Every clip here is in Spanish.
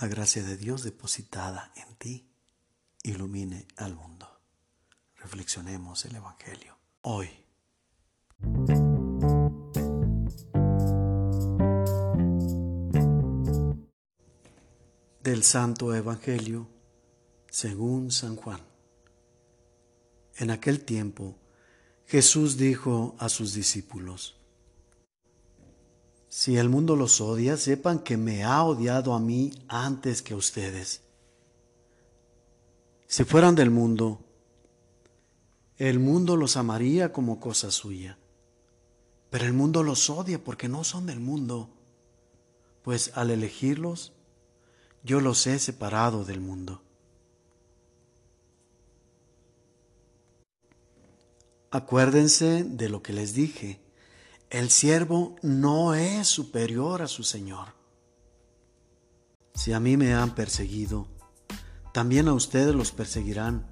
la gracia de Dios depositada en ti ilumine al mundo. Reflexionemos el Evangelio hoy. Del Santo Evangelio según San Juan. En aquel tiempo Jesús dijo a sus discípulos, Si el mundo los odia, sepan que me ha odiado a mí antes que a ustedes. Si fueran del mundo, el mundo los amaría como cosa suya. Pero el mundo los odia porque no son del mundo, pues al elegirlos, yo los he separado del mundo. Acuérdense de lo que les dije. El siervo no es superior a su Señor. Si a mí me han perseguido, también a ustedes los perseguirán.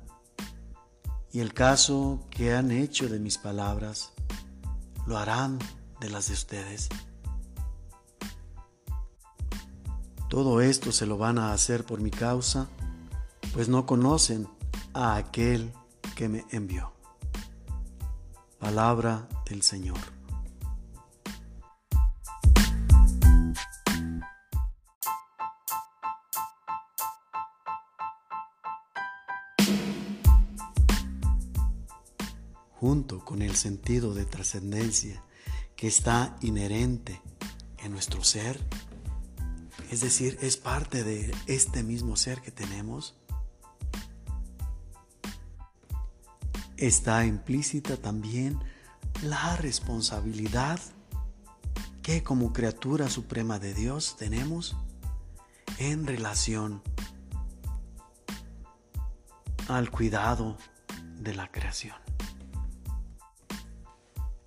Y el caso que han hecho de mis palabras, lo harán de las de ustedes. Todo esto se lo van a hacer por mi causa, pues no conocen a aquel que me envió. Palabra del Señor. Junto con el sentido de trascendencia que está inherente en nuestro ser, es decir, es parte de este mismo ser que tenemos, está implícita también la responsabilidad que como criatura suprema de Dios tenemos en relación al cuidado de la creación.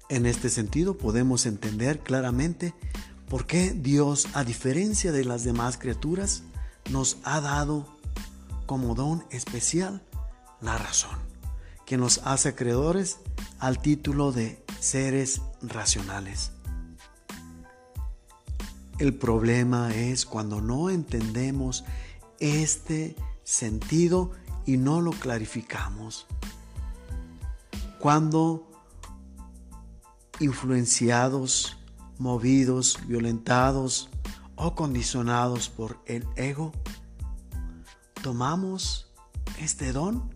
En este sentido podemos entender claramente por qué Dios, a diferencia de las demás criaturas, nos ha dado como don especial la razón que nos hace acreedores al título de seres racionales. El problema es cuando no entendemos este sentido y no lo clarificamos. Cuando influenciados, movidos, violentados o condicionados por el ego, tomamos este don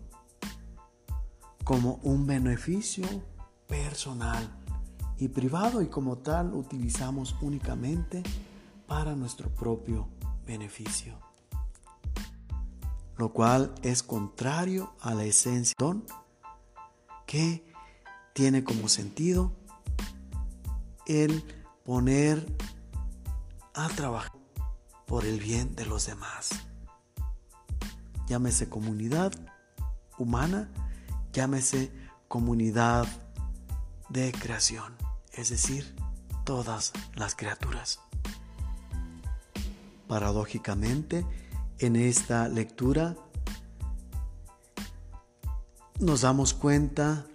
como un beneficio personal y privado y como tal utilizamos únicamente para nuestro propio beneficio. Lo cual es contrario a la esencia don que tiene como sentido el poner a trabajar por el bien de los demás. Llámese comunidad humana llámese comunidad de creación, es decir, todas las criaturas. Paradójicamente, en esta lectura nos damos cuenta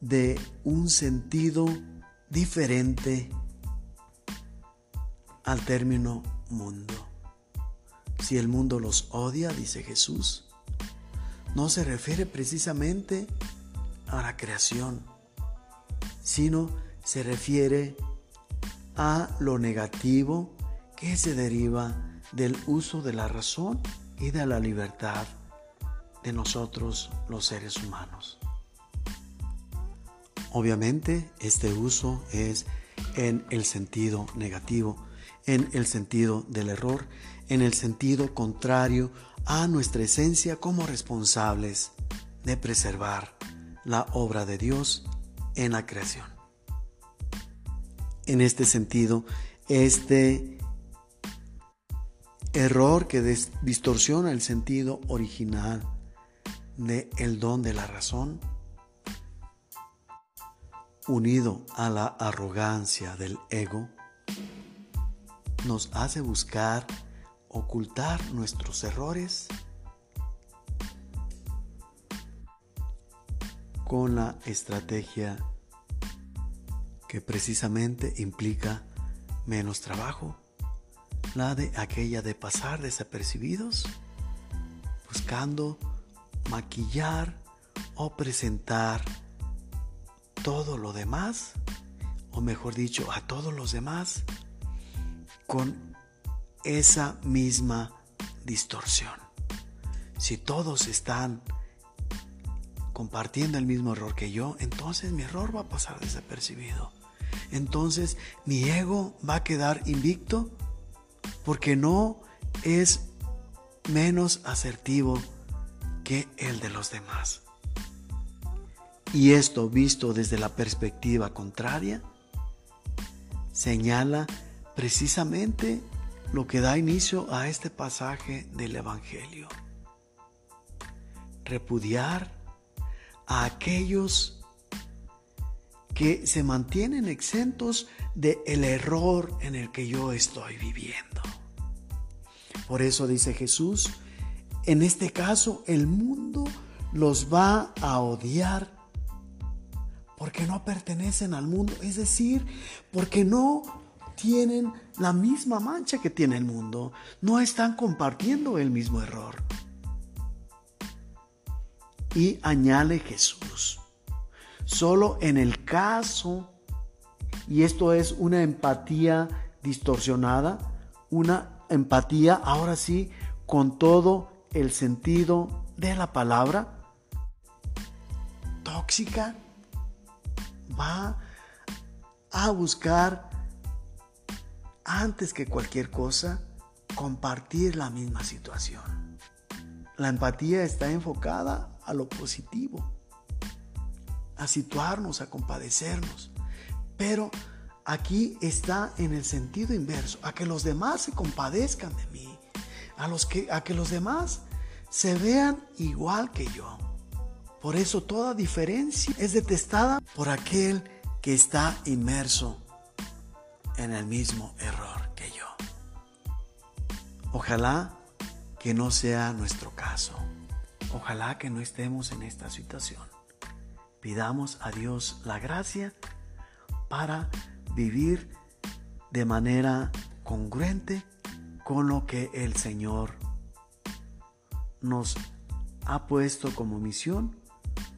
de un sentido diferente al término mundo. Si el mundo los odia, dice Jesús, no se refiere precisamente a la creación, sino se refiere a lo negativo que se deriva del uso de la razón y de la libertad de nosotros los seres humanos. Obviamente este uso es en el sentido negativo, en el sentido del error, en el sentido contrario a nuestra esencia como responsables de preservar la obra de Dios en la creación. En este sentido, este error que distorsiona el sentido original de el don de la razón, unido a la arrogancia del ego, nos hace buscar ocultar nuestros errores con la estrategia que precisamente implica menos trabajo, la de aquella de pasar desapercibidos, buscando maquillar o presentar todo lo demás, o mejor dicho, a todos los demás, con esa misma distorsión. Si todos están compartiendo el mismo error que yo, entonces mi error va a pasar desapercibido. Entonces mi ego va a quedar invicto porque no es menos asertivo que el de los demás. Y esto visto desde la perspectiva contraria, señala precisamente lo que da inicio a este pasaje del Evangelio. Repudiar a aquellos que se mantienen exentos del el error en el que yo estoy viviendo. Por eso dice Jesús, en este caso el mundo los va a odiar porque no pertenecen al mundo, es decir, porque no tienen la misma mancha que tiene el mundo, no están compartiendo el mismo error. Y añade Jesús, solo en el caso, y esto es una empatía distorsionada, una empatía ahora sí con todo el sentido de la palabra, tóxica, a buscar antes que cualquier cosa compartir la misma situación. La empatía está enfocada a lo positivo, a situarnos, a compadecernos. Pero aquí está en el sentido inverso, a que los demás se compadezcan de mí, a, los que, a que los demás se vean igual que yo. Por eso toda diferencia es detestada por aquel que está inmerso en el mismo error que yo. Ojalá que no sea nuestro caso. Ojalá que no estemos en esta situación. Pidamos a Dios la gracia para vivir de manera congruente con lo que el Señor nos ha puesto como misión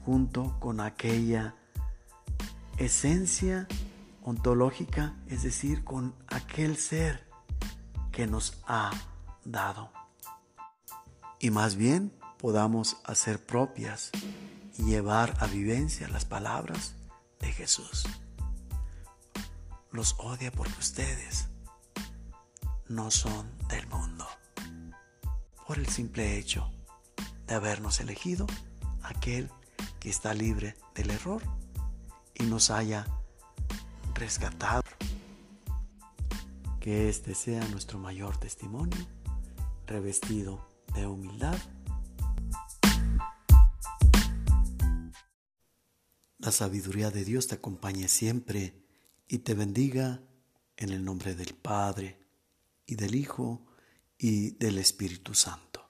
junto con aquella esencia ontológica, es decir, con aquel ser que nos ha dado. Y más bien podamos hacer propias y llevar a vivencia las palabras de Jesús. Los odia porque ustedes no son del mundo. Por el simple hecho de habernos elegido aquel está libre del error y nos haya rescatado. Que este sea nuestro mayor testimonio, revestido de humildad. La sabiduría de Dios te acompañe siempre y te bendiga en el nombre del Padre y del Hijo y del Espíritu Santo.